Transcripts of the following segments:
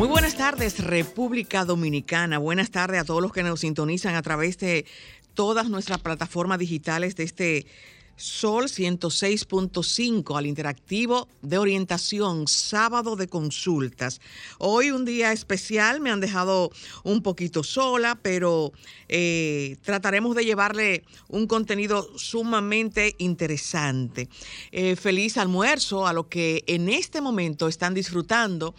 Muy buenas tardes, República Dominicana. Buenas tardes a todos los que nos sintonizan a través de todas nuestras plataformas digitales de este Sol 106.5 al interactivo de orientación, sábado de consultas. Hoy un día especial, me han dejado un poquito sola, pero eh, trataremos de llevarle un contenido sumamente interesante. Eh, feliz almuerzo a los que en este momento están disfrutando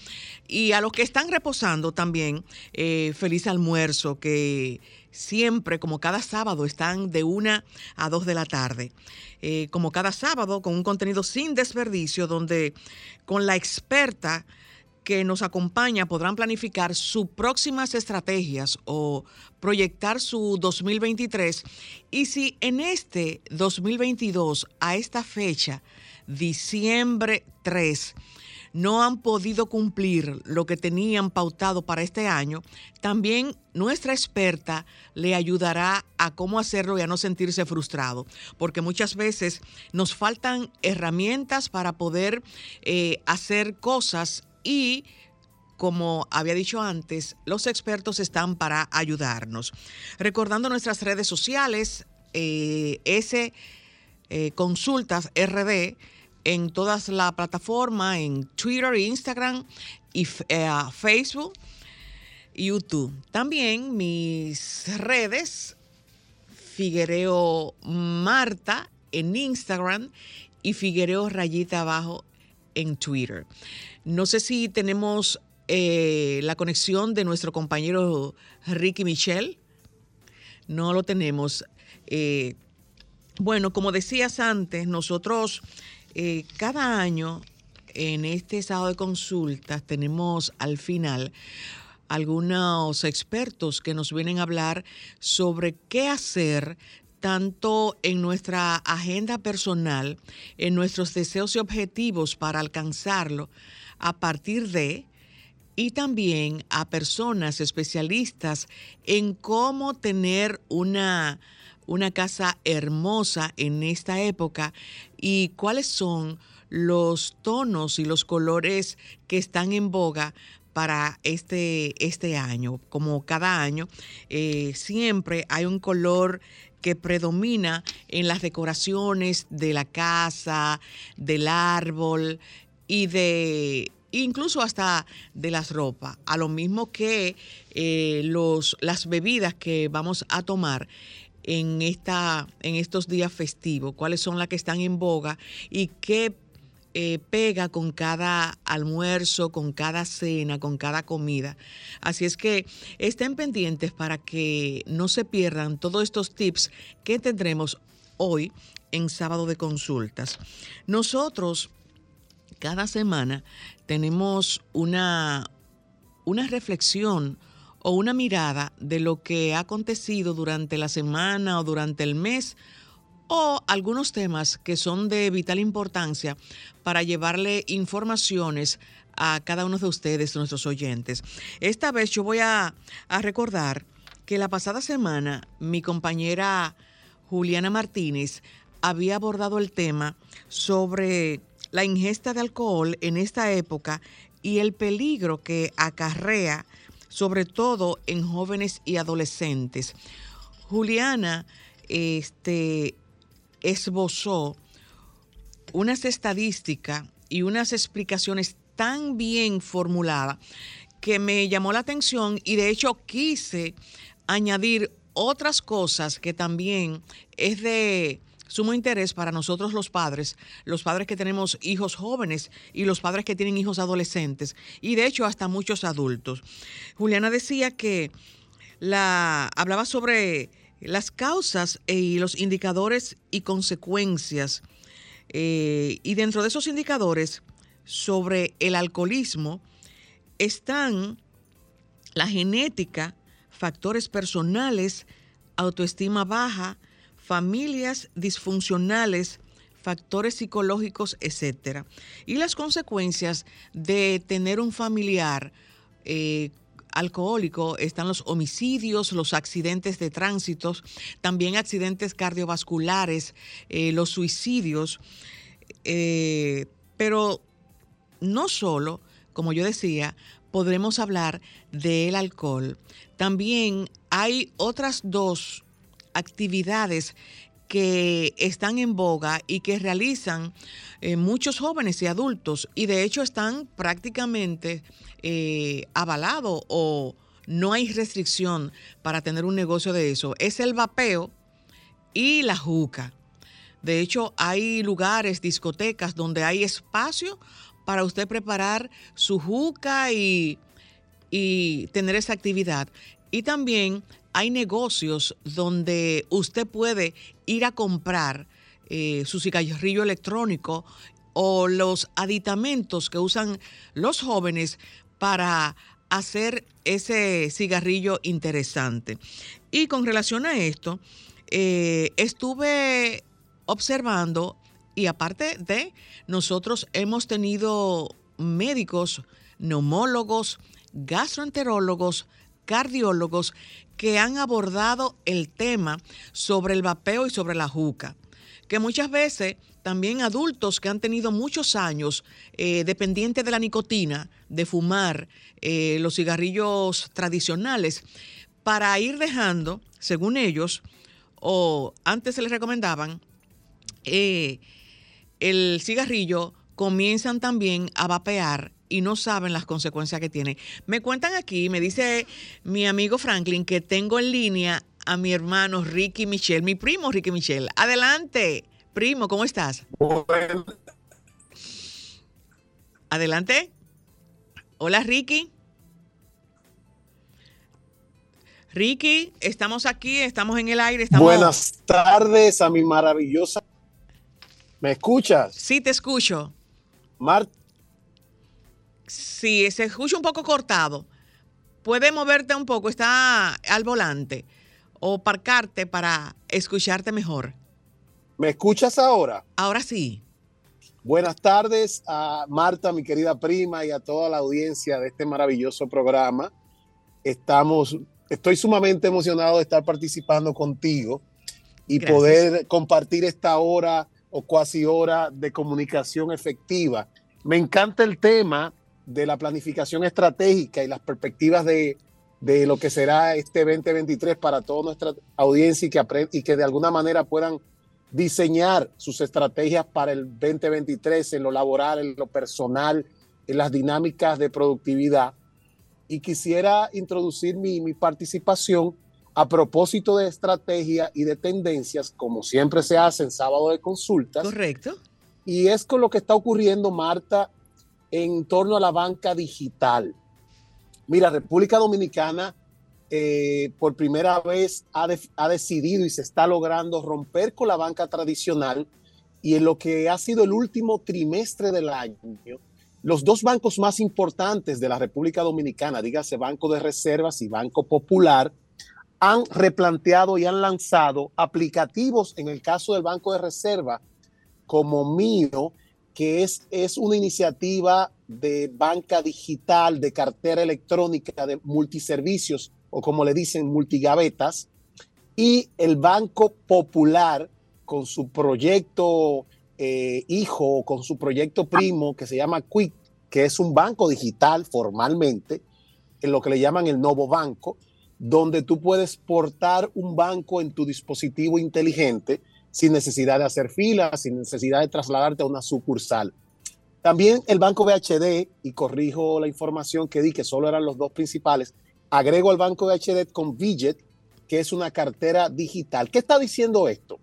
y a los que están reposando también. Eh, feliz almuerzo que siempre, como cada sábado, están de una a dos de la tarde. Eh, como cada sábado, con un contenido sin desperdicio, donde con la experta que nos acompaña podrán planificar sus próximas estrategias o proyectar su 2023. Y si en este 2022, a esta fecha, diciembre 3, no han podido cumplir lo que tenían pautado para este año, también nuestra experta le ayudará a cómo hacerlo y a no sentirse frustrado, porque muchas veces nos faltan herramientas para poder eh, hacer cosas y como había dicho antes, los expertos están para ayudarnos. Recordando nuestras redes sociales, eh, S eh, Consultas RD, en todas las plataformas, en Twitter, Instagram y eh, Facebook, YouTube. También mis redes, Figuereo Marta en Instagram y Figuereo Rayita Abajo en Twitter. No sé si tenemos eh, la conexión de nuestro compañero Ricky Michel. No lo tenemos. Eh, bueno, como decías antes, nosotros eh, cada año en este estado de consultas tenemos al final algunos expertos que nos vienen a hablar sobre qué hacer tanto en nuestra agenda personal, en nuestros deseos y objetivos para alcanzarlo, a partir de, y también a personas especialistas en cómo tener una una casa hermosa en esta época y cuáles son los tonos y los colores que están en boga para este, este año. Como cada año, eh, siempre hay un color que predomina en las decoraciones de la casa, del árbol y de incluso hasta de las ropas, a lo mismo que eh, los, las bebidas que vamos a tomar en, esta, en estos días festivos, cuáles son las que están en boga y qué eh, pega con cada almuerzo, con cada cena, con cada comida. Así es que estén pendientes para que no se pierdan todos estos tips que tendremos hoy en sábado de consultas. Nosotros cada semana tenemos una, una reflexión o una mirada de lo que ha acontecido durante la semana o durante el mes o algunos temas que son de vital importancia para llevarle informaciones a cada uno de ustedes, nuestros oyentes. Esta vez yo voy a, recordar que la pasada semana mi compañera Juliana Martínez había abordado el tema sobre la ingesta de alcohol en esta época y el peligro que acarrea sobre todo en jóvenes y adolescentes. Juliana este, esbozó unas estadísticas y unas explicaciones tan bien formuladas que me llamó la atención y de hecho quise añadir otras cosas que también es de sumo interés para nosotros los padres, los padres que tenemos hijos jóvenes y los padres que tienen hijos adolescentes, y de hecho hasta muchos adultos. Juliana decía que la, hablaba sobre las causas y los indicadores y consecuencias Eh, y dentro de esos indicadores sobre el alcoholismo están la genética, factores personales, autoestima baja, familias disfuncionales, factores psicológicos, etc. Y las consecuencias de tener un familiar eh, alcohólico están los homicidios, los accidentes de tránsito, también accidentes cardiovasculares, eh, los suicidios, eh, pero no solo, como yo decía, podremos hablar del alcohol. También hay otras dos actividades que están en boga y que realizan eh, muchos jóvenes y adultos y de hecho están prácticamente eh, avalados o no hay restricción para tener un negocio de eso. Es el vapeo y la juca. De hecho, hay lugares, discotecas donde hay espacio para usted preparar su juca y, y tener esa actividad. Y también hay negocios donde usted puede ir a comprar eh, su cigarrillo electrónico o los aditamentos que usan los jóvenes para hacer ese cigarrillo interesante. Y con relación a esto, eh, estuve observando y aparte de, nosotros hemos tenido médicos, neumólogos, gastroenterólogos, cardiólogos que han abordado el tema sobre el vapeo y sobre la juca, que muchas veces también adultos que han tenido muchos años eh, dependientes de la nicotina, de fumar eh, los cigarrillos tradicionales, para ir dejando, según ellos, o antes se les recomendaban, eh, el cigarrillo, comienzan también a vapear y no saben las consecuencias que tiene. Me cuentan aquí, me dice mi amigo Franklin que tengo en línea a mi hermano Ricky Michel, mi primo Ricky Michel. Adelante, primo, ¿cómo estás? Adelante. Hola, Ricky. Ricky, estamos aquí, estamos en el aire. Estamos... Buenas tardes a mi maravillosa. ¿Me escuchas? Sí, te escucho. Marta si se escucha un poco cortado, puede moverte un poco, está al volante, o parcarte para escucharte mejor. ¿Me escuchas ahora? Ahora sí. Buenas tardes a Marta, mi querida prima, y a toda la audiencia de este maravilloso programa. Estamos, estoy sumamente emocionado de estar participando contigo y poder compartir esta hora o cuasi hora de comunicación efectiva. Me encanta el tema de la planificación estratégica y las perspectivas de, lo que será este 2023 para toda nuestra audiencia y que, y que de alguna manera puedan diseñar sus estrategias para el 2023 en lo laboral, en lo personal, en las dinámicas de productividad. Y quisiera introducir mi, mi participación a propósito de estrategia y de tendencias, como siempre se hace en sábado de consultas. Correcto. Y es con lo que está ocurriendo, Marta, en torno a la banca digital. Mira, República Dominicana eh, por primera vez ha, ha, decidido y se está logrando romper con la banca tradicional y en lo que ha sido el último trimestre del año, los dos bancos más importantes de la República Dominicana, dígase Banco de Reservas y Banco Popular, han replanteado y han lanzado aplicativos en el caso del Banco de Reserva como mío que es, es una iniciativa de banca digital, de cartera electrónica, de multiservicios, o como le dicen, multigavetas, y el Banco Popular con su proyecto eh, hijo, con su proyecto primo, que se llama Quick, que es un banco digital formalmente, en lo que le llaman el nuevo banco, donde tú puedes portar un banco en tu dispositivo inteligente sin necesidad de hacer filas, sin necesidad de trasladarte a una sucursal. También el Banco BHD, y corrijo la información que di, que solo eran los dos principales, agrego al Banco BHD con Widget, que es una cartera digital. ¿Qué está diciendo esto?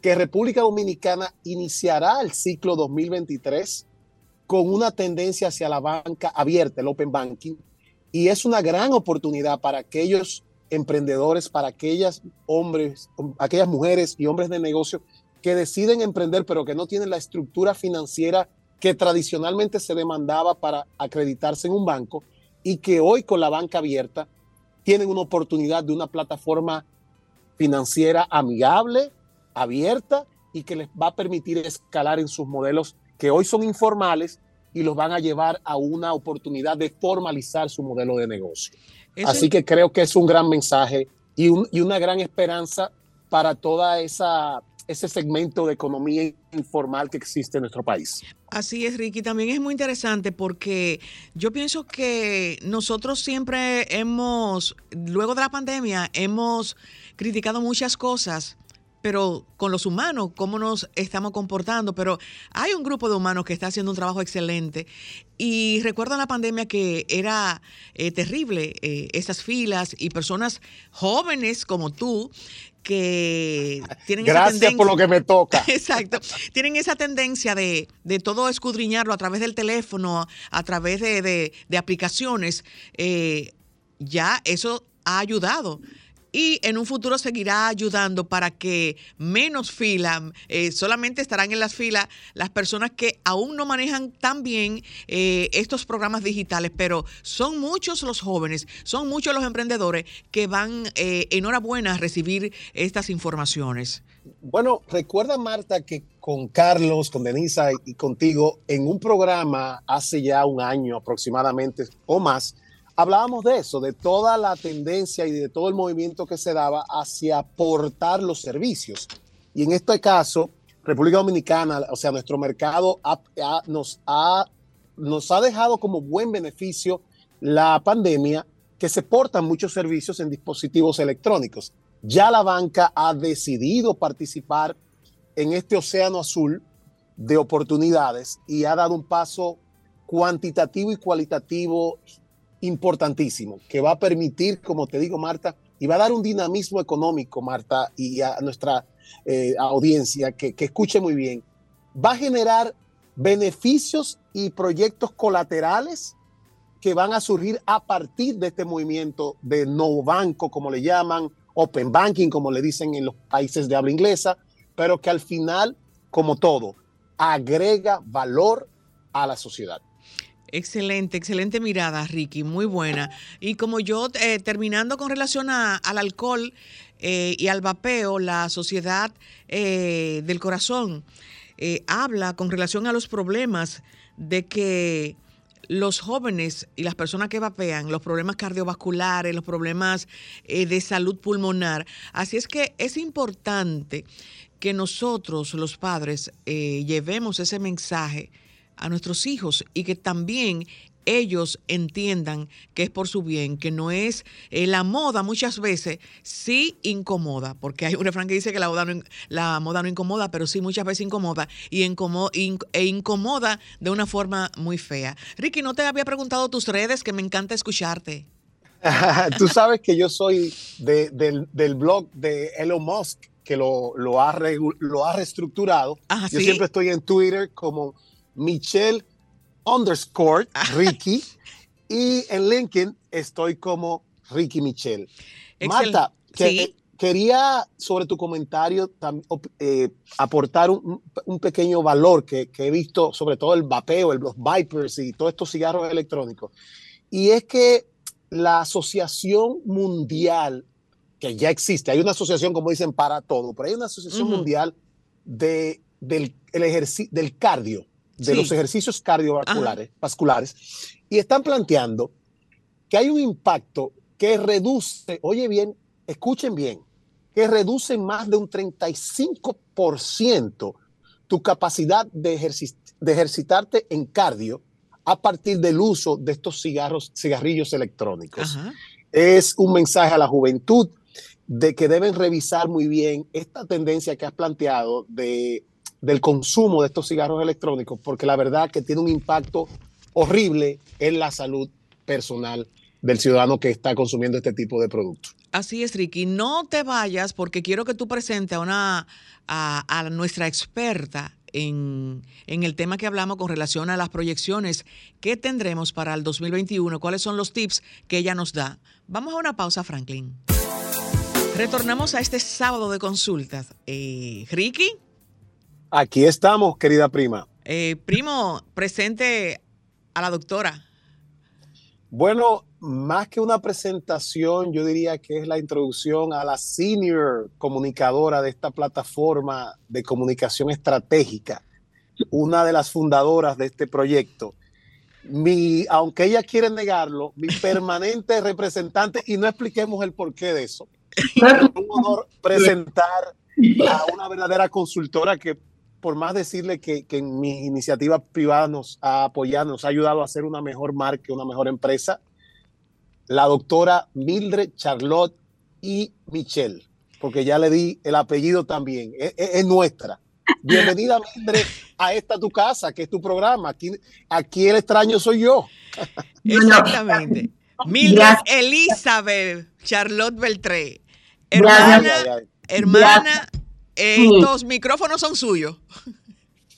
Que República Dominicana iniciará el ciclo 2023 con una tendencia hacia la banca abierta, el Open Banking, y es una gran oportunidad para aquellos emprendedores, para aquellas hombres, aquellas mujeres y hombres de negocio que deciden emprender, pero que no tienen la estructura financiera que tradicionalmente se demandaba para acreditarse en un banco y que hoy con la banca abierta tienen una oportunidad de una plataforma financiera amigable, abierta y que les va a permitir escalar en sus modelos que hoy son informales y los van a llevar a una oportunidad de formalizar su modelo de negocio. Así que creo que es un gran mensaje y, y una gran esperanza para toda esa ese segmento de economía informal que existe en nuestro país. Así es, Ricky. También es muy interesante porque yo pienso que nosotros siempre hemos, luego de la pandemia, hemos criticado muchas cosas pero con los humanos, cómo nos estamos comportando. Pero hay un grupo de humanos que está haciendo un trabajo excelente. Y recuerdo en la pandemia que era eh, terrible eh, esas filas y personas jóvenes como tú que tienen Gracias esa tendencia, por lo que me toca. Exacto. Tienen esa tendencia de, todo escudriñarlo a través del teléfono, a través de, aplicaciones. Eh, ya eso ha ayudado y en un futuro seguirá ayudando para que menos fila, eh, solamente estarán en las filas las personas que aún no manejan tan bien eh, estos programas digitales, pero son muchos los jóvenes, son muchos los emprendedores que van eh, enhorabuena a recibir estas informaciones. Bueno, recuerda Marta que con Carlos, con Denisa y contigo, en un programa hace ya un año aproximadamente o más, hablábamos de eso, de toda la tendencia y de todo el movimiento que se daba hacia aportar los servicios. Y en este caso, República Dominicana, o sea, nuestro mercado nos, ha, nos ha dejado como buen beneficio la pandemia que se portan muchos servicios en dispositivos electrónicos. Ya la banca ha decidido participar en este océano azul de oportunidades y ha dado un paso cuantitativo y cualitativo importantísimo que va a permitir, como te digo, Marta, y va a dar un dinamismo económico, Marta, y a nuestra eh, audiencia que, que escuche muy bien, va a generar beneficios y proyectos colaterales que van a surgir a partir de este movimiento de no banco, como le llaman, open banking, como le dicen en los países de habla inglesa, pero que al final, como todo, agrega valor a la sociedad. Excelente, excelente mirada, Ricky, muy buena. Y como yo, eh, terminando con relación al alcohol eh, y al vapeo, la Sociedad eh, del Corazón habla con relación a los problemas de que los jóvenes y las personas que vapean, los problemas cardiovasculares, los problemas de salud pulmonar. Así es que es importante que nosotros, los padres, llevemos ese mensaje a nuestros hijos y que también ellos entiendan que es por su bien, que no es eh, la moda muchas veces sí incomoda, porque hay un refrán que dice que la moda no, la moda no incomoda, pero sí muchas veces incomoda y e incomoda de una forma muy fea. Ricky, no te había preguntado tus redes, que me encanta escucharte. Tú sabes que yo soy del, blog de Elon Musk, que lo, lo, ha, lo ha reestructurado. Ah, yo siempre estoy en Twitter como Michelle underscore ah. Ricky. y en LinkedIn estoy como Ricky Michelle. Marta, quería sobre tu comentario eh, aportar un, pequeño valor que, he visto, sobre todo el vapeo, los Vipers y todos estos cigarros electrónicos. Y es que la Asociación Mundial, que ya existe, hay una asociación, como dicen, para todo, pero hay una Asociación Mundial de, del, del cardio de los ejercicios cardiovasculares vasculares, y están planteando que hay un impacto que reduce, oye bien, escuchen bien, que reduce más de un 35% tu capacidad de, de ejercitarte en cardio a partir del uso de estos cigarros, cigarrillos electrónicos. Es un mensaje a la juventud de que deben revisar muy bien esta tendencia que has planteado de del consumo de estos cigarros electrónicos, porque la verdad que tiene un impacto horrible en la salud personal del ciudadano que está consumiendo este tipo de productos. Así es, Ricky. No te vayas porque quiero que tú presentes a, una, a, nuestra experta en, en, el tema que hablamos con relación a las proyecciones que tendremos para el 2021, cuáles son los tips que ella nos da. Vamos a una pausa, Franklin. Retornamos a este sábado de consultas. Eh, Ricky. Aquí estamos, querida prima. Eh, primo, presente a la doctora. Bueno, más que una presentación, yo diría que es la introducción a la senior comunicadora de esta plataforma de comunicación estratégica, una de las fundadoras de este proyecto. Mi, aunque ella quiere negarlo, mi permanente representante, y no expliquemos el porqué de eso. Es un honor presentar a una verdadera consultora que por más decirle que, que en mi iniciativa privada nos ha apoyado, nos ha ayudado a hacer una mejor marca, una mejor empresa, la doctora Mildred Charlotte y Michelle, porque ya le di el apellido también, es, es, nuestra. Bienvenida, Mildred, a esta tu casa, que es tu programa. Aquí, aquí el extraño soy yo. Exactamente. Mildred Elizabeth Charlotte Beltré. Hermana, hermana, estos micrófonos son suyos.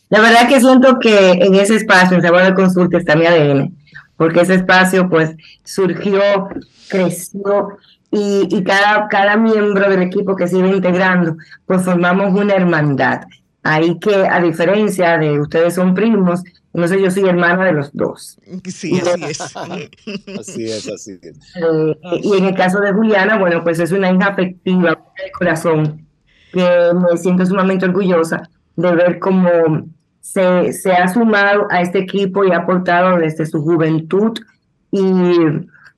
La verdad que siento que en ese espacio, en Sabor de Consulta, está mi ADN, porque ese espacio pues surgió, creció y, y, cada, cada miembro del equipo que se iba integrando, pues formamos una hermandad. Ahí que, a diferencia de ustedes son primos, no sé, yo soy hermana de los dos. Sí, así es. así es, así es. Eh, y en el caso de Juliana, bueno, pues es una hija afectiva de corazón que me siento sumamente orgullosa de ver cómo se, se ha sumado a este equipo y ha aportado desde su juventud y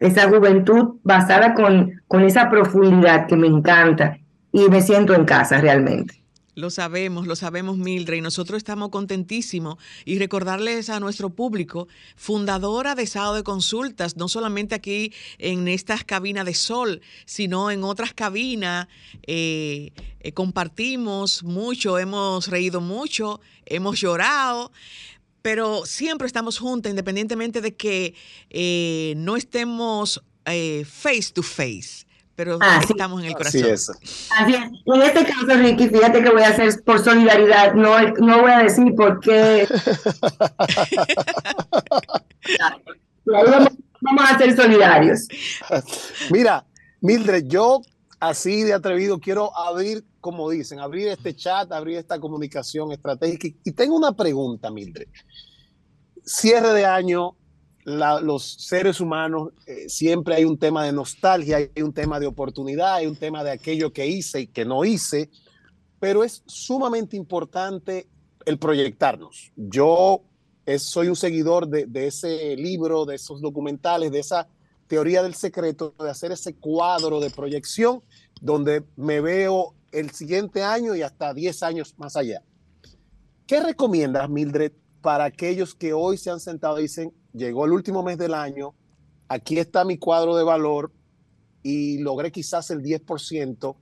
esa juventud basada con, con esa profundidad que me encanta y me siento en casa realmente. Lo sabemos, lo sabemos, Mildred, y nosotros estamos contentísimos y recordarles a nuestro público, fundadora de Sado de Consultas, no solamente aquí en estas cabinas de sol, sino en otras cabinas. Eh, eh, compartimos mucho, hemos reído mucho, hemos llorado pero siempre estamos juntas, independientemente de que eh, no estemos eh, face to face pero ah, estamos en el corazón. Así es. Así es. En este caso, Ricky, fíjate que voy a hacer por solidaridad, no, no voy a decir por qué. vamos a ser solidarios. Mira, Mildred, yo así de atrevido quiero abrir, como dicen, abrir este chat, abrir esta comunicación estratégica. Y tengo una pregunta, Mildred. Cierre de año, los seres humanos eh, siempre hay un tema de nostalgia, hay un tema de oportunidad, hay un tema de aquello que hice y que no hice, pero es sumamente importante el proyectarnos. Yo es, soy un seguidor de, de, ese libro, de esos documentales, de esa teoría del secreto, de hacer ese cuadro de proyección donde me veo el siguiente año y hasta 10 años más allá. ¿Qué recomiendas, Mildred, para aquellos que hoy se han sentado y dicen, llegó el último mes del año, aquí está mi cuadro de valor y logré quizás el 10%.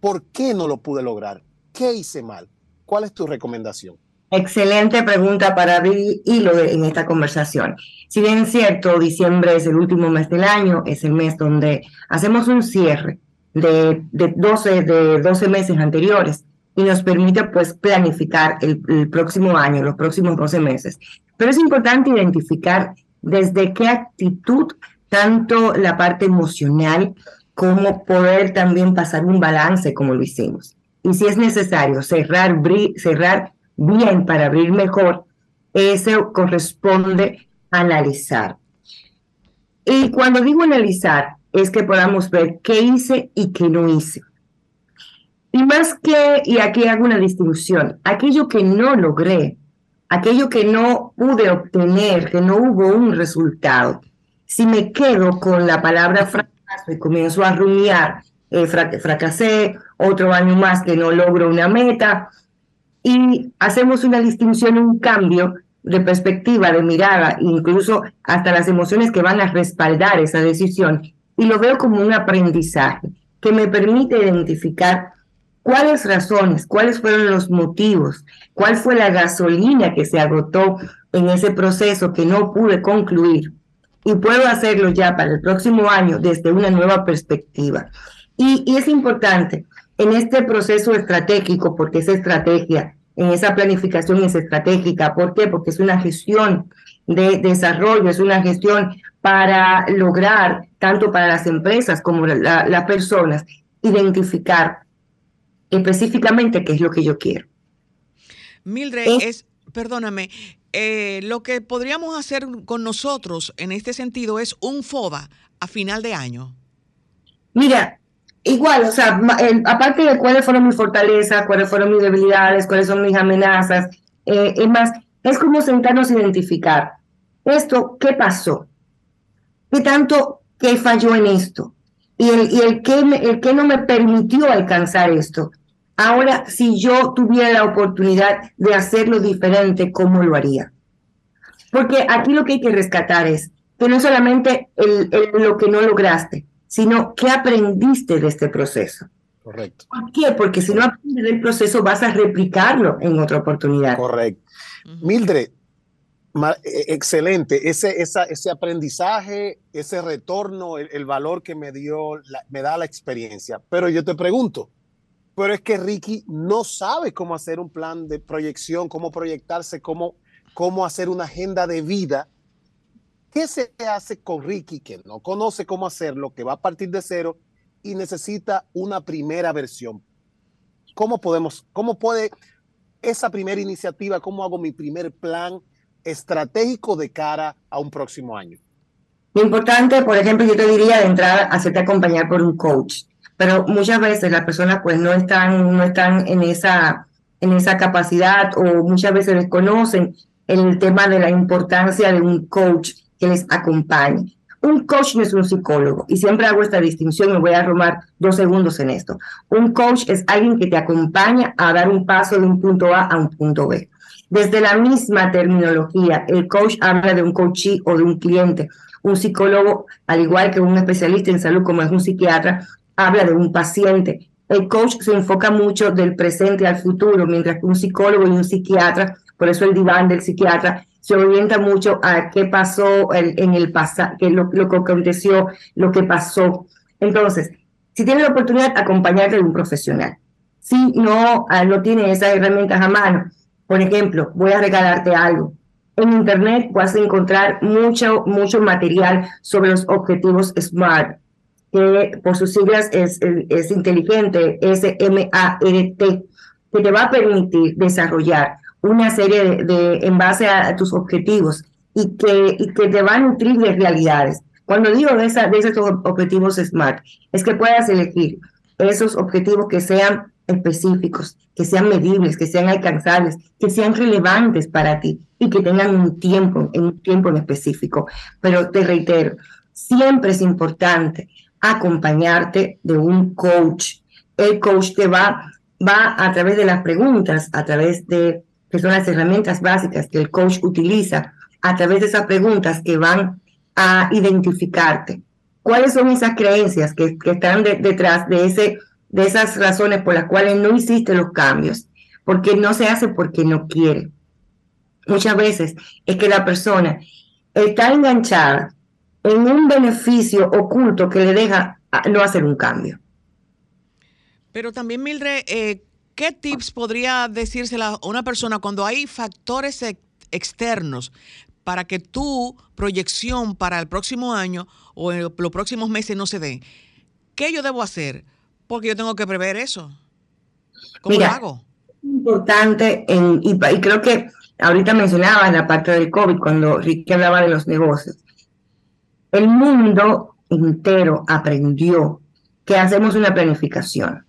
¿Por qué no lo pude lograr? ¿Qué hice mal? ¿Cuál es tu recomendación? Excelente pregunta para abrir hilo en esta conversación. Si bien es cierto, diciembre es el último mes del año, es el mes donde hacemos un cierre de, de, 12, de 12 meses anteriores y nos permite pues planificar el, próximo año, los próximos 12 meses. Pero es importante identificar desde qué actitud, tanto la parte emocional como poder también pasar un balance como lo hicimos. Y si es necesario cerrar, cerrar bien para abrir mejor, eso corresponde analizar. Y cuando digo analizar, es que podamos ver qué hice y qué no hice. Y más que, y aquí hago una distinción, aquello que no logré, aquello que no pude obtener, que no hubo un resultado, si me quedo con la palabra fracaso y comienzo a rumiar, eh, fracasé, otro año más que no logro una meta, y hacemos una distinción, un cambio de perspectiva, de mirada, incluso hasta las emociones que van a respaldar esa decisión, y lo veo como un aprendizaje que me permite identificar cuáles razones, cuáles fueron los motivos, cuál fue la gasolina que se agotó en ese proceso que no pude concluir. Y puedo hacerlo ya para el próximo año desde una nueva perspectiva. Y, es importante en este proceso estratégico, porque es estrategia, en esa planificación es estratégica. ¿Por qué? Porque es una gestión de desarrollo, es una gestión para lograr, tanto para las empresas como las la personas, identificar específicamente qué es lo que yo quiero. Mildred, es, perdóname, eh, lo que podríamos hacer con nosotros en este sentido es un FODA a final de año. Mira, igual, o sea, aparte de cuáles fueron mis fortalezas, cuáles fueron mis debilidades, cuáles son mis amenazas, eh, es más, es como sentarnos a identificar esto, ¿qué pasó? ¿Qué tanto, qué falló en esto? Y el, y el, que, el que no me permitió alcanzar esto. Ahora, si yo tuviera la oportunidad de hacerlo diferente, ¿cómo lo haría? Porque aquí lo que hay que rescatar es que no solamente el, lo que no lograste, sino qué aprendiste de este proceso. Correcto. ¿Por qué? Porque si no aprendes del proceso, vas a replicarlo en otra oportunidad. Correcto. Mildred, excelente. Ese, ese aprendizaje, ese retorno, el, valor que me dio, me da la experiencia. Pero yo te pregunto, pero es que Ricky no sabe cómo hacer un plan de proyección, cómo proyectarse, cómo, cómo hacer una agenda de vida. ¿Qué se hace con Ricky que no conoce cómo hacerlo, que va a partir de cero y necesita una primera versión? ¿Cómo podemos, cómo puede esa primera iniciativa, cómo hago mi primer plan estratégico de cara a un próximo año? Lo importante, por ejemplo, yo te diría de entrar, hacerte acompañar por un coach pero muchas veces las personas pues no están, no están en, esa, en esa capacidad o muchas veces desconocen el tema de la importancia de un coach que les acompañe. Un coach no es un psicólogo y siempre hago esta distinción, me voy a romar dos segundos en esto. Un coach es alguien que te acompaña a dar un paso de un punto A a un punto B. Desde la misma terminología, el coach habla de un coachee o de un cliente. Un psicólogo, al igual que un especialista en salud como es un psiquiatra, habla de un paciente. El coach se enfoca mucho del presente al futuro, mientras que un psicólogo y un psiquiatra, por eso el diván del psiquiatra, se orienta mucho a qué pasó en el pasado, lo, lo que aconteció, lo que pasó. Entonces, si tienes la oportunidad, acompañarte de un profesional. Si no, ah, no tienes esas herramientas a mano, por ejemplo, voy a regalarte algo. En Internet vas a encontrar mucho, mucho material sobre los objetivos SMART que por sus siglas es, es inteligente, S-M-A-R-T, que te va a permitir desarrollar una serie de, en base a, tus objetivos y que, y que te va a nutrir de realidades. Cuando digo de, esa, de esos objetivos SMART, es que puedas elegir esos objetivos que sean específicos, que sean medibles, que sean alcanzables, que sean relevantes para ti y que tengan un tiempo, un tiempo en específico. Pero te reitero, siempre es importante acompañarte de un coach. El coach te va, va a través de las preguntas, a través de que son las herramientas básicas que el coach utiliza, a través de esas preguntas que van a identificarte. ¿Cuáles son esas creencias que están detrás de, ese, de esas razones por las cuales no hiciste los cambios? Porque no se hace porque no quiere. Muchas veces es que la persona está enganchada en un beneficio oculto que le deja no hacer un cambio. Pero también, Mildred, eh, ¿qué tips podría decírsela a una persona cuando hay factores externos para que tu proyección para el próximo año o los próximos meses no se dé? ¿Qué yo debo hacer? Porque yo tengo que prever eso. ¿Cómo lo hago? Importante, en, y, y, creo que ahorita mencionaba en la parte del COVID, cuando Ricky hablaba de los negocios. El mundo entero aprendió que hacemos una planificación,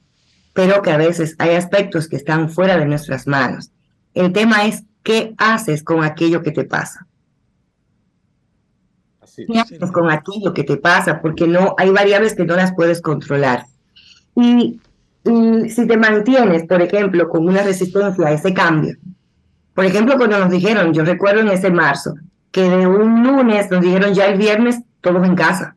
pero que a veces hay aspectos que están fuera de nuestras manos. El tema es qué haces con aquello que te pasa. ¿Qué haces con aquello que te pasa? Porque no hay variables que no las puedes controlar. Y, y si te mantienes, por ejemplo, con una resistencia a ese cambio, por ejemplo, cuando nos dijeron, yo recuerdo en ese marzo, que de un lunes nos dijeron ya el viernes todos en casa.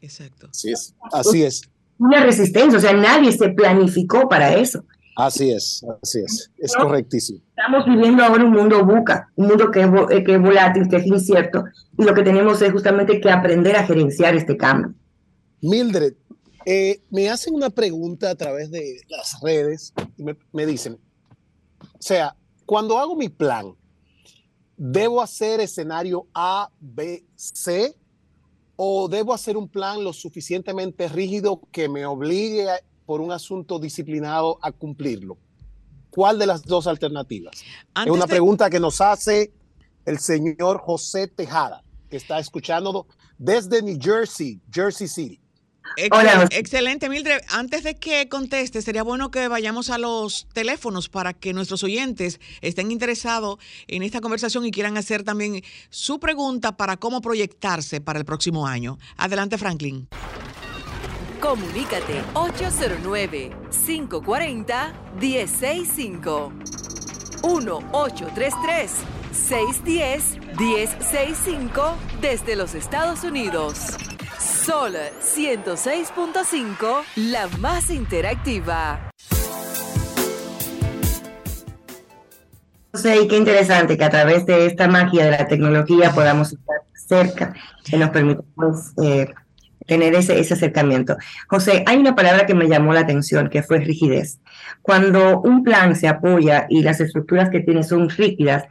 Exacto. Así es. Así es. Una resistencia, o sea, nadie se planificó para eso. Así es, así es. Es correctísimo. Estamos viviendo ahora un mundo buca, un mundo que es, eh, que es volátil, que es incierto, y lo que tenemos es justamente que aprender a gerenciar este cambio. Mildred, eh, me hacen una pregunta a través de las redes y me, me dicen, o sea, cuando hago mi plan, ¿Debo hacer escenario A, B, C? ¿O debo hacer un plan lo suficientemente rígido que me obligue por un asunto disciplinado a cumplirlo? ¿Cuál de las dos alternativas? es una pregunta que nos hace el señor José Tejada, que está escuchando desde New Jersey, Jersey City. Hola. Excelente, Mildred. Antes de que conteste, sería bueno que vayamos a los teléfonos para que nuestros oyentes estén interesados en esta conversación y quieran hacer también su pregunta para cómo proyectarse para el próximo año. Adelante, Franklin. Comunícate 809-540-1065. 1-833-610-1065 desde los Estados Unidos. Sol 106.5, la más interactiva. y qué interesante que a través de esta magia de la tecnología podamos estar cerca, que nos permita eh, tener ese, ese acercamiento. José, hay una palabra que me llamó la atención, que fue rigidez. Cuando un plan se apoya y las estructuras que tiene son rígidas,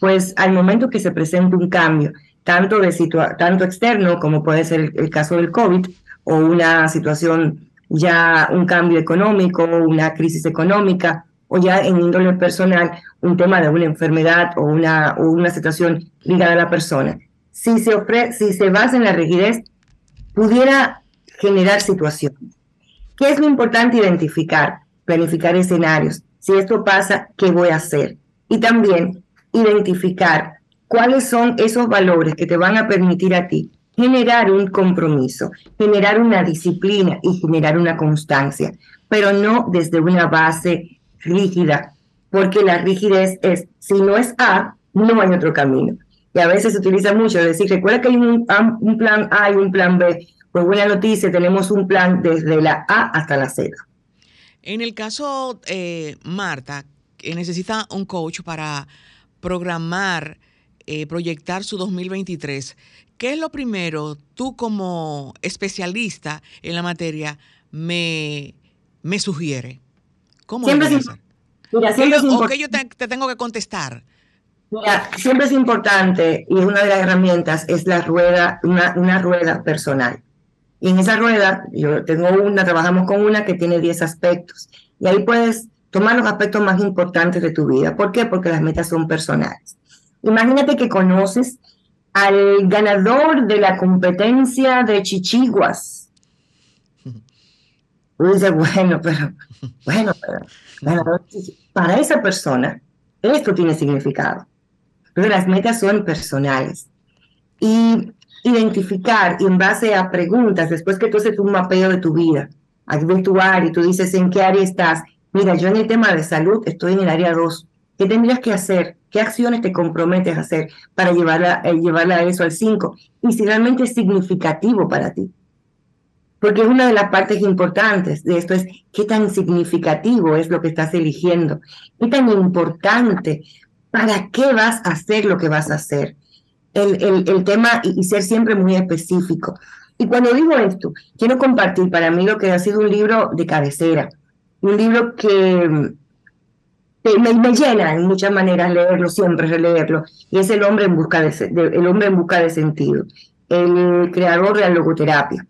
pues al momento que se presenta un cambio, tanto, de tanto externo como puede ser el, caso del COVID o una situación ya un cambio económico, una crisis económica o ya en índole personal un tema de una enfermedad o una, o una situación ligada a la persona. Si se, si se basa en la rigidez, pudiera generar situaciones. ¿Qué es lo importante identificar? Planificar escenarios. Si esto pasa, ¿qué voy a hacer? Y también identificar cuáles son esos valores que te van a permitir a ti generar un compromiso, generar una disciplina y generar una constancia, pero no desde una base rígida, porque la rigidez es, si no es A, no hay otro camino. Y a veces se utiliza mucho decir, recuerda que hay un, plan A y un plan B. Pues buena noticia, tenemos un plan desde la A hasta la Z. En el caso, eh, Marta, que necesita un coach para programar eh, proyectar su 2023, ¿qué es lo primero tú como especialista en la materia me, me sugiere? ¿Cómo siempre es, mira, siempre ¿O qué yo te, tengo que contestar? Mira, siempre es importante y una de las herramientas es la rueda, una, una rueda personal. Y en esa rueda, yo tengo una, trabajamos con una que tiene 10 aspectos. Y ahí puedes tomar los aspectos más importantes de tu vida. ¿Por qué? Porque las metas son personales. Imagínate que conoces al ganador de la competencia de chichiguas. Tú dices, bueno, pero, bueno, pero, para esa persona, esto tiene significado. Pero las metas son personales. Y identificar y en base a preguntas, después que tú haces un mapeo de tu vida, a tu área y tú dices en qué área estás. Mira, yo en el tema de salud estoy en el área 2. ¿Qué tendrías que hacer? ¿Qué acciones te comprometes a hacer para llevarla, eh, llevarla a eso al 5? Y si realmente es significativo para ti. Porque una de las partes importantes de esto es qué tan significativo es lo que estás eligiendo, qué tan importante, para qué vas a hacer lo que vas a hacer. El, el, el tema y ser siempre muy específico. Y cuando digo esto, quiero compartir para mí lo que ha sido un libro de cabecera, un libro que me, llena en muchas maneras leerlo, siempre releerlo, y es el hombre en busca de, el hombre en busca de sentido, el creador de la logoterapia.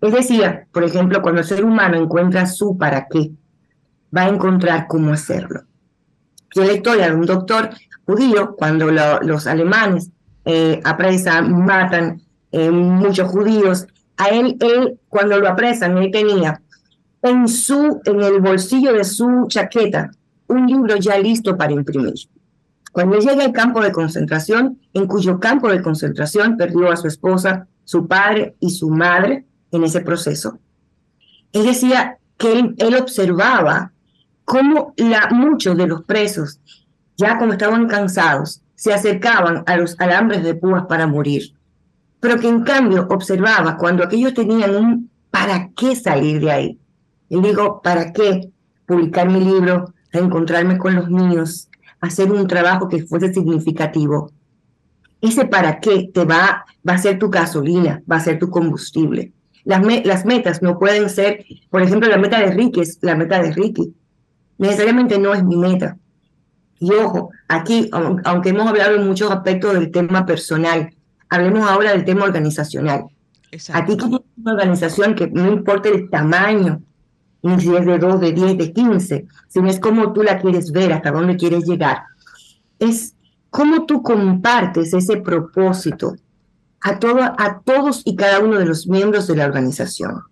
Es decir, por ejemplo, cuando el ser humano encuentra su para qué, va a encontrar cómo hacerlo. Es la historia de un doctor judío, cuando los alemanes eh, apresan, matan eh, muchos judíos, a él, él, cuando lo apresan, él tenía en, su, en el bolsillo de su chaqueta un libro ya listo para imprimir. Cuando llega al campo de concentración, en cuyo campo de concentración perdió a su esposa, su padre y su madre en ese proceso, él decía que él, observaba cómo la, muchos de los presos, ya como estaban cansados, se acercaban a los alambres de púas para morir, pero que en cambio observaba cuando aquellos tenían un ¿para qué salir de ahí? Y digo, ¿para qué publicar mi libro? Reencontrarme con los niños, hacer un trabajo que fuese significativo. Ese para qué te va, va a ser tu gasolina, va a ser tu combustible. Las, las metas no pueden ser, por ejemplo, la meta de Ricky es la meta de Ricky. Necesariamente no es mi meta. Y ojo, aquí, aunque hemos hablado en muchos aspectos del tema personal, hablemos ahora del tema organizacional. Aquí tienes una organización que no importa el tamaño si es de 2, de 10, de 15, sino es cómo tú la quieres ver, hasta dónde quieres llegar. Es cómo tú compartes ese propósito a, todo, a todos y cada uno de los miembros de la organización.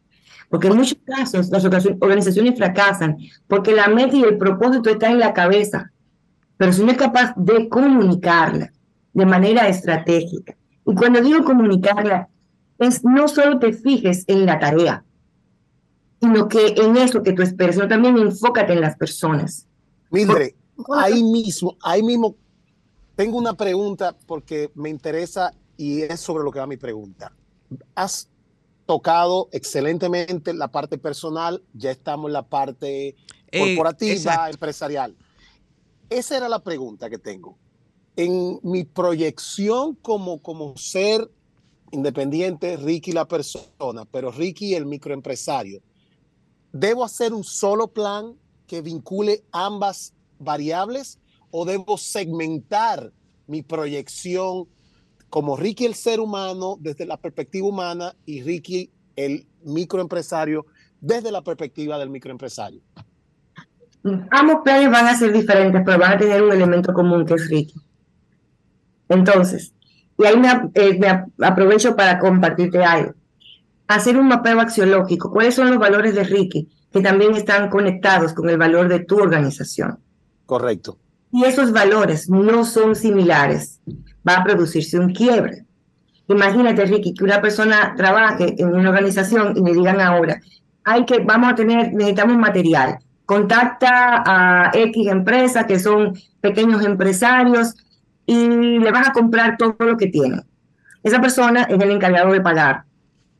Porque en muchos casos las organizaciones fracasan porque la meta y el propósito están en la cabeza, pero si no es capaz de comunicarla de manera estratégica. Y cuando digo comunicarla, es no solo te fijes en la tarea, sino que en eso que tú esperas, sino también enfócate en las personas. Mildred, ahí mismo, ahí mismo tengo una pregunta porque me interesa y es sobre lo que va mi pregunta. Has tocado excelentemente la parte personal, ya estamos en la parte eh, corporativa, empresarial. Esa era la pregunta que tengo. En mi proyección como, como ser independiente, Ricky la persona, pero Ricky el microempresario, ¿debo hacer un solo plan que vincule ambas variables o debo segmentar mi proyección como Ricky el ser humano desde la perspectiva humana y Ricky el microempresario desde la perspectiva del microempresario. Ambos planes van a ser diferentes, pero van a tener un elemento común que es Ricky. Entonces, y ahí me, eh, aprovecho para compartirte algo. Hacer un mapeo axiológico. ¿Cuáles son los valores de Ricky que también están conectados con el valor de tu organización? Correcto. Y esos valores no son similares va a producirse un quiebre. Imagínate, Ricky, que una persona trabaje en una organización y le digan ahora, hay que, vamos a tener, necesitamos material. Contacta a X empresas que son pequeños empresarios y le vas a comprar todo lo que tiene. Esa persona es el encargado de pagar.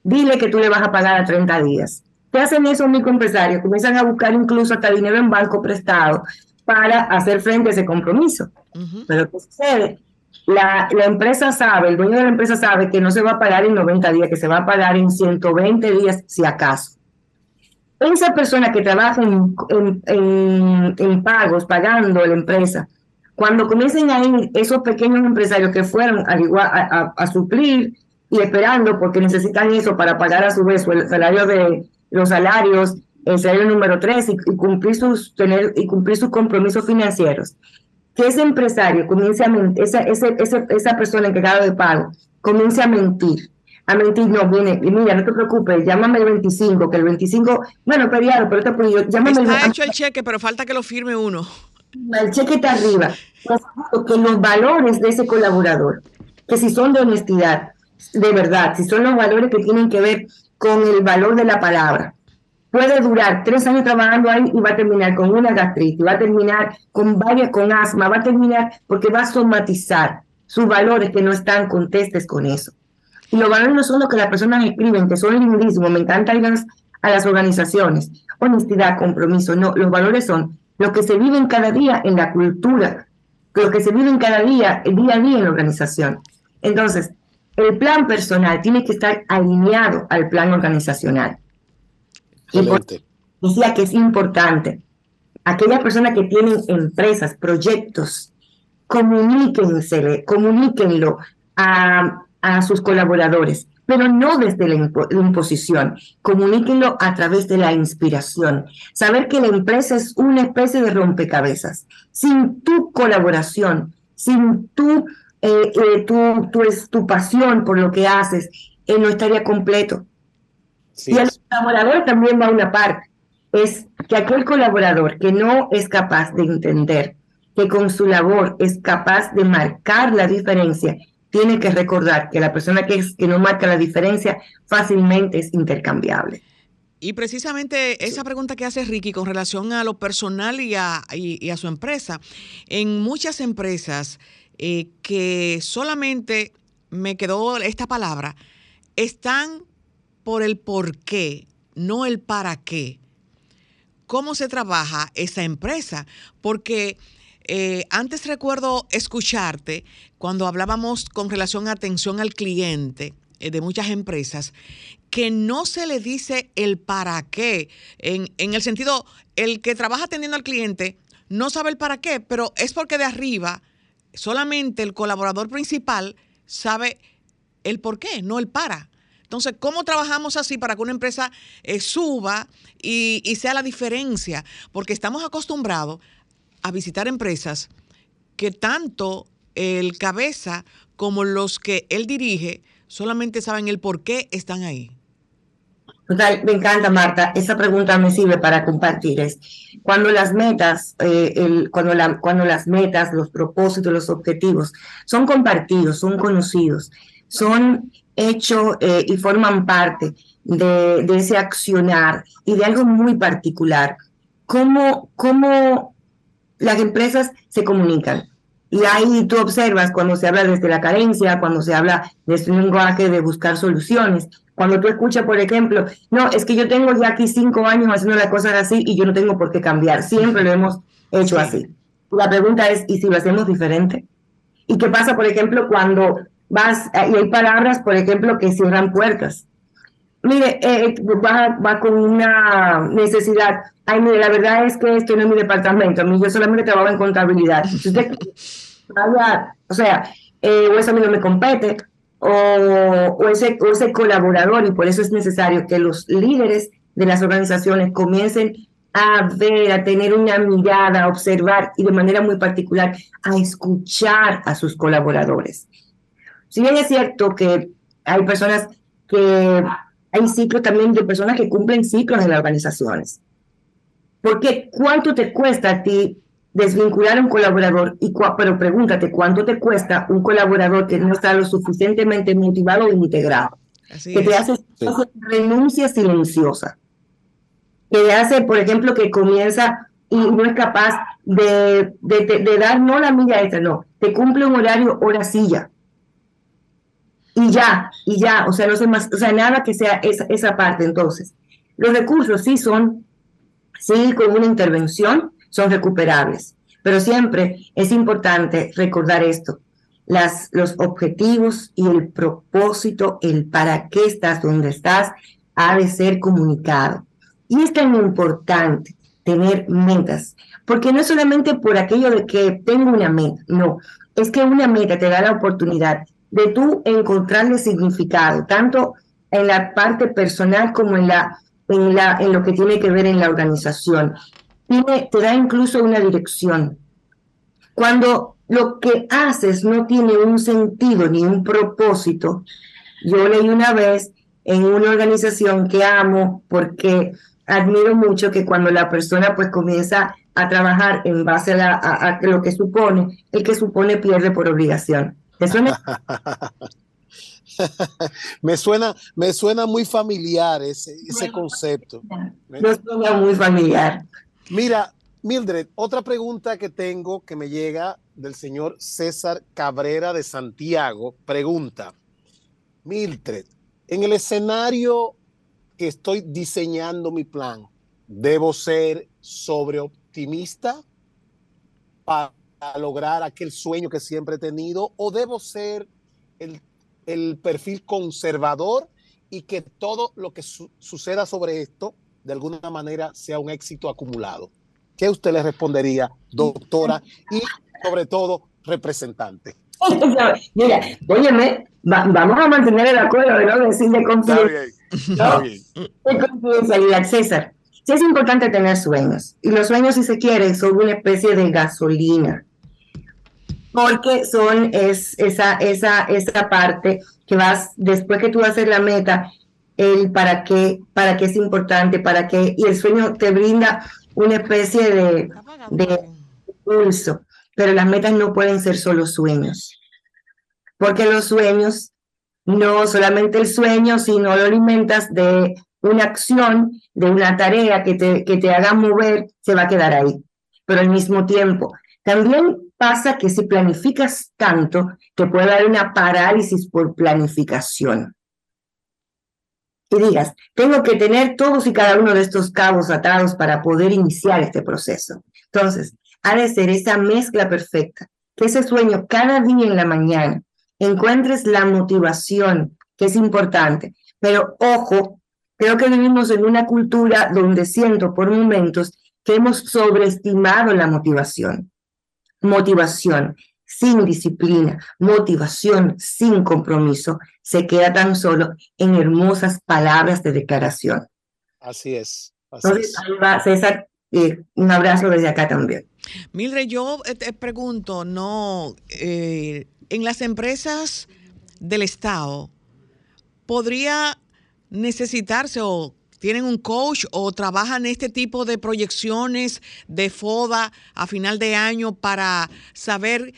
Dile que tú le vas a pagar a 30 días. ¿Qué hacen esos microempresarios? Comienzan a buscar incluso hasta dinero en banco prestado para hacer frente a ese compromiso. Pero ¿qué sucede? la, empresa sabe, el dueño de la empresa sabe que no se va a pagar en 90 días, que se va a pagar en 120 días si acaso. Esa persona que trabaja en, en, pagos, pagando a la empresa, cuando comiencen a ir esos pequeños empresarios que fueron a, a, suplir y esperando porque necesitan eso para pagar a su vez el salario de los salarios, el salario número 3 y, y cumplir sus tener y cumplir sus compromisos financieros que ese empresario comience a mentir, esa, esa, esa, persona encargada de pago, comience a mentir, a mentir, no, viene, y mira, no te preocupes, llámame el 25, que el 25, bueno, feriado, pero te puedo, llámame está el hecho el cheque, pero falta que lo firme uno. El cheque está arriba. Que los valores de ese colaborador, que si son de honestidad, de verdad, si son los valores que tienen que ver con el valor de la palabra, puede durar tres años trabajando ahí y va a terminar con una gastritis, va a terminar con varias, con asma, va a terminar porque va a somatizar sus valores que no están contestes con eso. Y los valores no son los que las personas escriben, que son lindísimos, me encanta ir a las organizaciones, honestidad, compromiso, no, los valores son lo que se viven cada día en la cultura, lo que se viven cada día, el día a día en la organización. Entonces, el plan personal tiene que estar alineado al plan organizacional. Decía que es importante. Aquellas personas que tienen empresas, proyectos, comuníquensele, comuníquenlo a, a sus colaboradores, pero no desde la, imposición. Comuníquenlo a través de la inspiración. Saber que la empresa es una especie de rompecabezas. Sin tu colaboración, sin tu, eh, eh, tu, tu, tu, pasión por lo que haces, eh, no estaría completo y el colaborador también va a una parte. Es que aquel colaborador que no es capaz de entender que con su labor es capaz de marcar la diferencia, tiene que recordar que la persona que, es, que no marca la diferencia fácilmente es intercambiable. Y precisamente esa pregunta que hace Ricky con relación a lo personal y a, y, a su empresa, en muchas empresas eh, que solamente me quedó esta palabra, están por el por qué, no el para qué. ¿Cómo se trabaja esa empresa? Porque eh, antes recuerdo escucharte cuando hablábamos con relación a atención al cliente eh, de muchas empresas, que no se le dice el para qué, en, en el sentido, el que trabaja atendiendo al cliente no sabe el para qué, pero es porque de arriba solamente el colaborador principal sabe el por qué, no el para. Entonces, ¿cómo trabajamos así para que una empresa eh, suba y, y sea la diferencia? Porque estamos acostumbrados a visitar empresas que tanto el cabeza como los que él dirige solamente saben el por qué están ahí. Total, me encanta, Marta. Esa pregunta me sirve para compartir. Es cuando las metas, eh, cuando, la, cuando las metas, los propósitos, los objetivos son compartidos, son conocidos, son hechos eh, y forman parte de, de, ese accionar y de algo muy particular. ¿Cómo, cómo las empresas se comunican? Y ahí tú observas cuando se habla desde la carencia, cuando se habla desde un lenguaje de buscar soluciones, cuando tú escuchas, por ejemplo, no, es que yo tengo ya aquí cinco años haciendo las cosas así y yo no tengo por qué cambiar, siempre lo hemos hecho así. La pregunta es, ¿y si lo hacemos diferente? ¿Y qué pasa, por ejemplo, cuando vas, y hay palabras, por ejemplo, que cierran puertas? Mire, eh, va, va con una necesidad. Ay, mire, la verdad es que esto no es mi departamento. A mí yo solamente trabajo en contabilidad. Si usted vaya, o sea, eh, o eso a mí no me compete, o, o, ese, ese colaborador, y por eso es necesario que los líderes de las organizaciones comiencen a ver, a tener una mirada, a observar y de manera muy particular a escuchar a sus colaboradores. Si bien es cierto que hay personas que hay ciclos también de personas que cumplen ciclos en las organizaciones. Porque ¿cuánto te cuesta a ti desvincular a un colaborador? Y pero pregúntate, ¿cuánto te cuesta un colaborador que no está lo suficientemente motivado o integrado? Así que te hace, sí. renuncia silenciosa. Que te hace, por ejemplo, que comienza y no es capaz de, de, de, de dar no la milla extra, no, te cumple un horario hora silla y ya, y ya, o sea, no sé más, o sea, nada que sea esa, esa parte. Entonces, los recursos sí son, sí, con una intervención, son recuperables, pero siempre es importante recordar esto. Las, los objetivos y el propósito, el para qué estás donde estás, ha de ser comunicado. Y es tan importante tener metas, porque no es solamente por aquello de que tengo una meta, no, es que una meta te da la oportunidad de tú encontrarle significado, tanto en la parte personal como en, la, en, la, en lo que tiene que ver en la organización. Tiene, te da incluso una dirección. Cuando lo que haces no tiene un sentido ni un propósito, yo leí una vez en una organización que amo porque admiro mucho que cuando la persona pues comienza a trabajar en base a, la, a, a lo que supone, el que supone pierde por obligación. ¿Te suena? me suena, me suena muy familiar ese, ese concepto. Me suena muy familiar. Mira, Mildred, otra pregunta que tengo que me llega del señor César Cabrera de Santiago. Pregunta, Mildred, en el escenario que estoy diseñando mi plan, ¿debo ser sobreoptimista para lograr aquel sueño que siempre he tenido o debo ser el, perfil conservador y que todo lo que su suceda sobre esto de alguna manera sea un éxito acumulado? ¿Qué usted le respondería, doctora y sobre todo representante? Mira, óyeme, va, vamos a mantener el acuerdo decir de confidencialidad. De confidencialidad, César. Sí es importante tener sueños. Y los sueños, si se quiere, son una especie de gasolina porque son es esa, esa, esa parte que vas, después que tú haces la meta, el para qué, para qué es importante, para qué, y el sueño te brinda una especie de, de impulso, pero las metas no pueden ser solo sueños, porque los sueños, no solamente el sueño, sino lo alimentas de una acción, de una tarea que te, que te haga mover, se va a quedar ahí. Pero al mismo tiempo, también pasa que si planificas tanto, te puede dar una parálisis por planificación. Y digas, tengo que tener todos y cada uno de estos cabos atados para poder iniciar este proceso. Entonces, ha de ser esa mezcla perfecta, que ese sueño cada día en la mañana encuentres la motivación, que es importante. Pero ojo, creo que vivimos en una cultura donde siento por momentos que hemos sobreestimado la motivación motivación. Sin disciplina, motivación, sin compromiso, se queda tan solo en hermosas palabras de declaración. Así es. Entonces, César, eh, un abrazo desde acá también. Mildred, yo eh, te pregunto, no, eh, en las empresas del Estado, ¿podría necesitarse o tienen un coach o trabajan este tipo de proyecciones de FODA a final de año para saber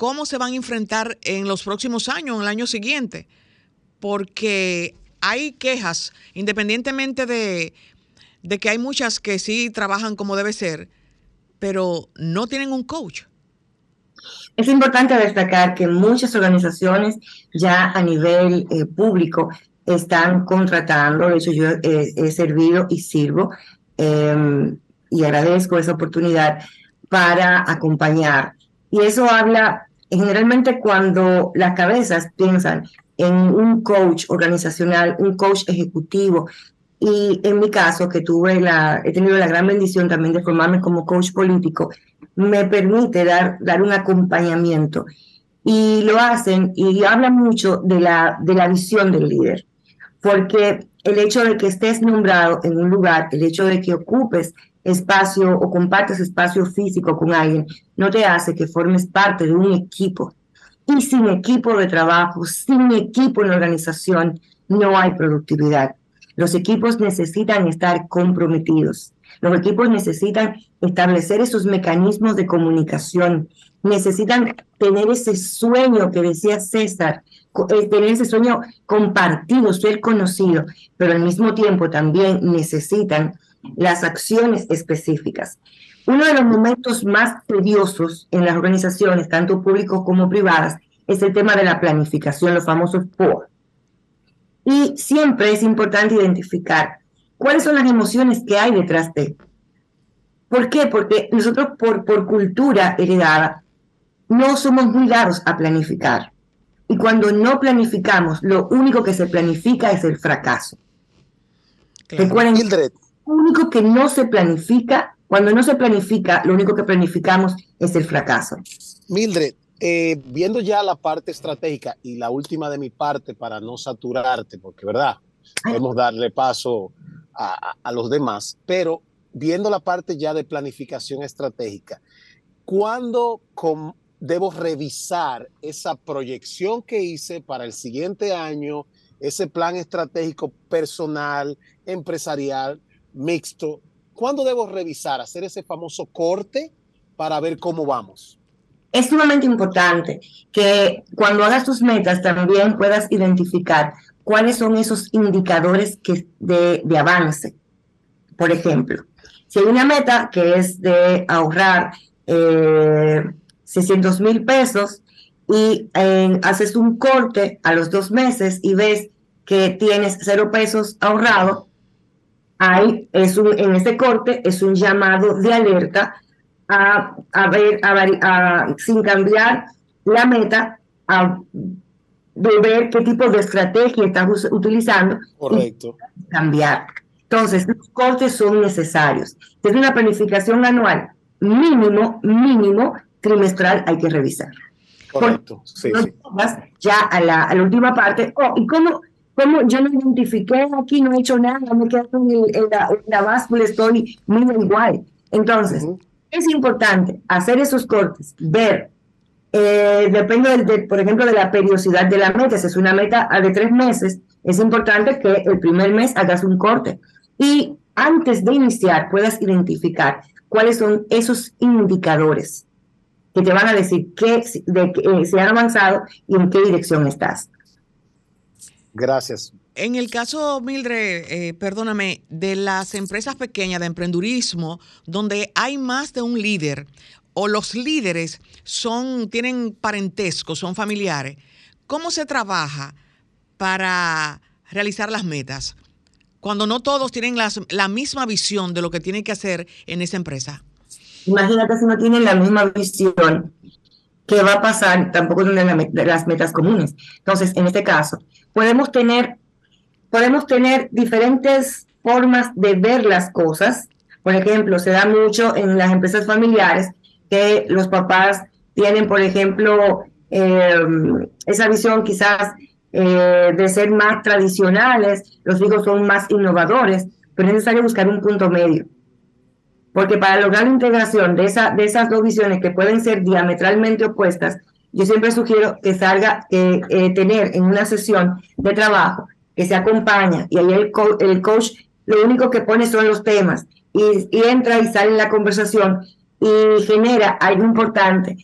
cómo se van a enfrentar en los próximos años, en el año siguiente? Porque hay quejas, independientemente de, de que hay muchas que sí trabajan como debe ser, pero no tienen un coach. Es importante destacar que muchas organizaciones ya a nivel eh, público están contratando, de hecho yo he servido y sirvo em, y agradezco esa oportunidad para acompañar. Y eso habla, generalmente cuando las cabezas piensan en un coach organizacional, un coach ejecutivo, y en mi caso, que tuve la, he tenido la gran bendición también de formarme como coach político, me permite dar, dar un acompañamiento. Y lo hacen y hablan mucho de la, de la visión del líder, porque el hecho de que estés nombrado en un lugar, el hecho de que ocupes espacio o compartas espacio físico con alguien, no te hace que formes parte de un equipo. Y sin equipo de trabajo, sin equipo en organización, no hay productividad. Los equipos necesitan estar comprometidos. Los equipos necesitan establecer esos mecanismos de comunicación. Necesitan tener ese sueño que decía César, eh, tener ese sueño compartido, ser conocido, pero al mismo tiempo también necesitan las acciones específicas. Uno de los momentos más tediosos en las organizaciones, tanto públicas como privadas, es el tema de la planificación, los famosos POR. Y siempre es importante identificar cuáles son las emociones que hay detrás de. ¿Por qué? Porque nosotros por, por cultura heredada no somos muy dados a planificar. Y cuando no planificamos, lo único que se planifica es el fracaso. Recuerden, único que no se planifica, cuando no se planifica, lo único que planificamos es el fracaso. Mildred, eh, viendo ya la parte estratégica y la última de mi parte para no saturarte, porque verdad, podemos darle paso a, los demás, pero viendo la parte ya de planificación estratégica, ¿cuándo debo revisar esa proyección que hice para el siguiente año, ese plan estratégico personal, empresarial, mixto? ¿Cuándo debo revisar, hacer ese famoso corte para ver cómo vamos? Es sumamente importante que cuando hagas tus metas también puedas identificar cuáles son esos indicadores que de, avance. Por ejemplo, si hay una meta que es de ahorrar eh, 600 mil pesos y haces un corte a los dos meses y ves que tienes cero pesos ahorrado, ahí es un, en ese corte es un llamado de alerta a, ver, a, sin cambiar la meta, a ver qué tipo de estrategia estás utilizando. Correcto. Y cambiar. Entonces, los cortes son necesarios. Es una planificación anual mínimo, mínimo, trimestral hay que revisar. Correcto. Sí, sí. Ya a la, a la última parte, oh, ¿y cómo, cómo yo no identifiqué aquí, no he hecho nada, me quedo en, la, la, báscula, estoy muy igual? Entonces, es importante hacer esos cortes, ver, eh, depende, de, por ejemplo, de la periodicidad de la meta. Si es una meta de tres meses, es importante que el primer mes hagas un corte. Y antes de iniciar, puedas identificar cuáles son esos indicadores que te van a decir que, de, eh, se han avanzado y en qué dirección estás. Gracias. En el caso, Mildred, eh, perdóname, de las empresas pequeñas de emprendurismo, donde hay más de un líder o los líderes son, tienen parentesco, son familiares, ¿cómo se trabaja para realizar las metas? Cuando no todos tienen la misma visión de lo que tienen que hacer en esa empresa. Imagínate si no tienen la misma visión, ¿qué va a pasar? Tampoco tienen las metas comunes. Entonces, en este caso, podemos tener podemos tener diferentes formas de ver las cosas. Por ejemplo, se da mucho en las empresas familiares que los papás tienen, por ejemplo, eh, esa visión quizás eh, de ser más tradicionales, los hijos son más innovadores, pero es necesario buscar un punto medio. Porque para lograr la integración de, esa, de esas dos visiones que pueden ser diametralmente opuestas, yo siempre sugiero que salga, que eh, tener en una sesión de trabajo que se acompaña y ahí el, coach lo único que pone son los temas y, entra y sale en la conversación y genera algo importante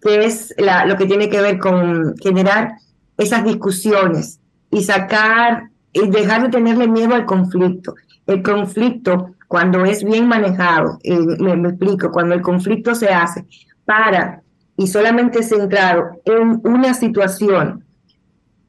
que es lo que tiene que ver con generar esas discusiones y sacar y dejar de tenerle miedo al conflicto. El conflicto, cuando es bien manejado, eh, me, explico, cuando el conflicto se hace para y solamente centrado en una situación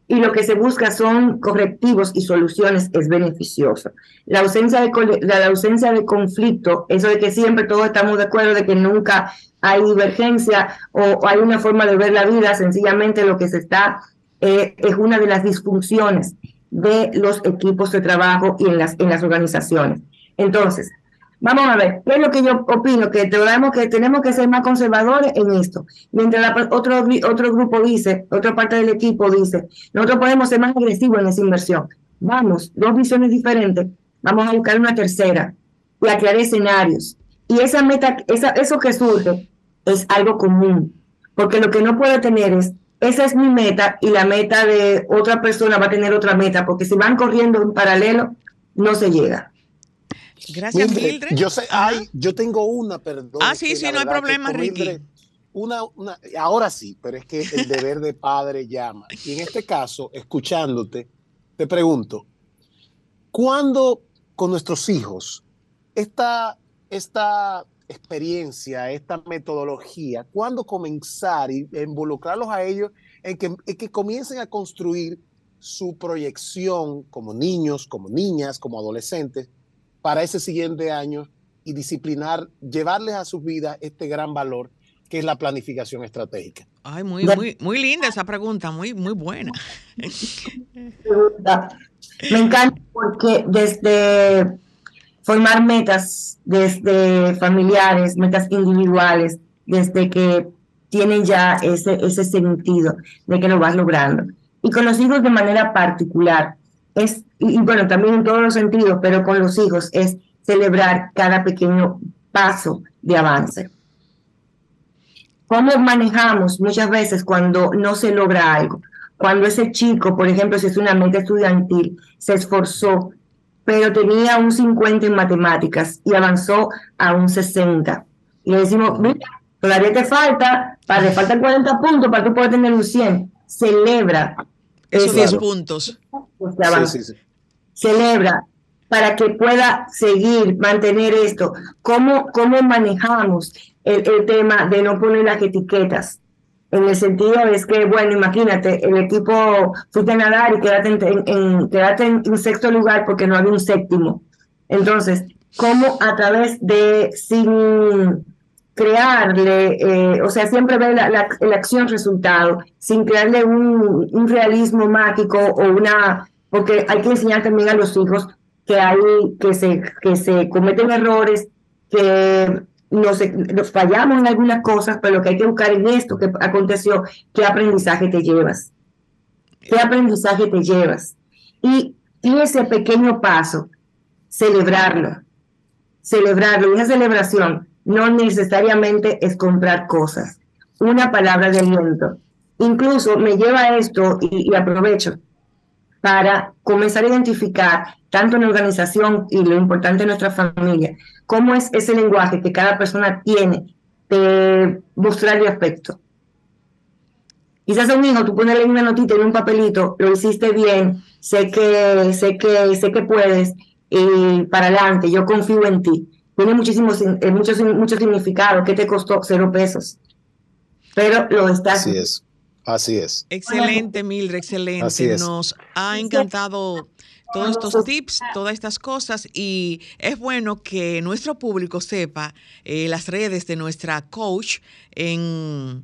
y lo que se busca son correctivos y soluciones es beneficioso. La ausencia de, la ausencia de conflicto, eso de que siempre todos estamos de acuerdo de que nunca hay divergencia o, o hay una forma de ver la vida, sencillamente lo que se está eh, es una de las disfunciones de los equipos de trabajo y en las, en las organizaciones. Entonces, vamos a ver, ¿qué es lo que yo opino? Que tenemos que, tenemos que ser más conservadores en esto. Mientras la, otro, otro grupo dice, otra parte del equipo dice, nosotros podemos ser más agresivos en esa inversión. Vamos, dos visiones diferentes, vamos a buscar una tercera y a crear escenarios. Y esa meta, esa, eso que surge es algo común, porque lo que no puede tener es esa es mi meta y la meta de otra persona va a tener otra meta, porque si van corriendo en paralelo, no se llega. Gracias, Mildred. Yo sé, ay, yo tengo una, perdón. Ah, sí, sí, no hay problema, Ricky. Mildred, una, una, ahora sí, pero es que el deber de padre llama. Y en este caso, escuchándote, te pregunto, ¿cuándo con nuestros hijos esta, esta experiencia, esta metodología, cuándo comenzar y involucrarlos a ellos en que, en que comiencen a construir su proyección como niños, como niñas, como adolescentes para ese siguiente año y disciplinar, llevarles a sus vidas este gran valor que es la planificación estratégica. Ay, muy, muy, muy linda esa pregunta, muy, muy buena. Me encanta porque desde formar metas desde familiares, metas individuales, desde que tienen ya ese, ese sentido de que lo vas logrando. Y con los hijos de manera particular, es, y, bueno, también en todos los sentidos, pero con los hijos es celebrar cada pequeño paso de avance. ¿Cómo manejamos muchas veces cuando no se logra algo? Cuando ese chico, por ejemplo, si es una meta estudiantil, se esforzó, pero tenía un 50 en matemáticas y avanzó a un 60. Y le decimos, mira, todavía te falta, para, te faltan 40 puntos para tú poder tener un 100. Celebra. Esos 10 puntos. Sí, sí, sí. Celebra para que pueda seguir, mantener esto. ¿Cómo, cómo manejamos el, el tema de no poner las etiquetas? en el sentido es que, bueno, imagínate, el equipo fuiste a nadar y quedaste en, en, quedaste en, sexto lugar porque no había un séptimo. Entonces, ¿cómo a través de, sin crearle, eh, o sea, siempre ver la, acción-resultado, sin crearle un, realismo mágico o una, porque hay que enseñar también a los hijos que hay, que se, que se cometen errores, que nos, nos, fallamos en algunas cosas, pero lo que hay que buscar en esto que aconteció, qué aprendizaje te llevas. ¿Qué aprendizaje te llevas? Y, y ese pequeño paso, celebrarlo. Celebrarlo. Una celebración no necesariamente es comprar cosas. Una palabra de aliento. Incluso me lleva esto y, aprovecho para comenzar a identificar tanto en organización y lo importante en nuestra familia, cómo es ese lenguaje que cada persona tiene de mostrarle afecto. Quizás a un hijo tú ponerle una notita en un papelito, lo hiciste bien, sé que, sé que, sé que puedes, y para adelante, yo confío en ti. Tiene muchísimos, eh, muchos, mucho significado, ¿qué te costó? Cero pesos. Pero lo estás. Así es. Así es. Excelente, Mildred, excelente. Nos ha encantado todos estos tips, todas estas cosas y es bueno que nuestro público sepa eh, las redes de nuestra coach en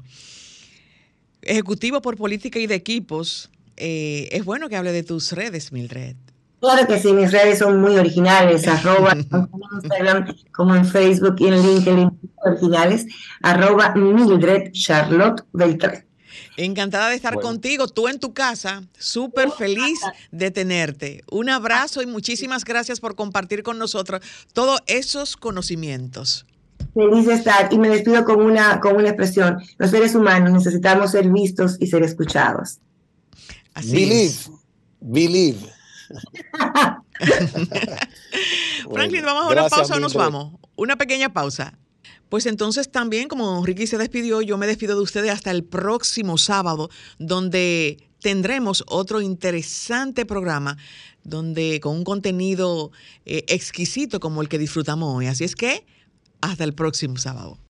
Ejecutivo por Política y de Equipos. Eh, es bueno que hable de tus redes, Mildred. Claro que sí, mis redes son muy originales, arroba en Instagram como en Facebook y en LinkedIn originales, arroba Mildred Charlotte Beltrán. Encantada de estar Bueno. contigo, tú en tu casa, súper feliz de tenerte. Un abrazo y muchísimas gracias por compartir con nosotros todos esos conocimientos. Feliz de estar y me despido con una, con una expresión. Los seres humanos necesitamos ser vistos y ser escuchados. Así Believe, es. believe. Franklin, ¿vamos a una gracias, pausa o nos vamos? Una pequeña pausa. Pues entonces también, como Ricky se despidió, yo me despido de ustedes hasta el próximo sábado, donde tendremos otro interesante programa, donde con un contenido eh, exquisito como el que disfrutamos hoy. Así es que, hasta el próximo sábado.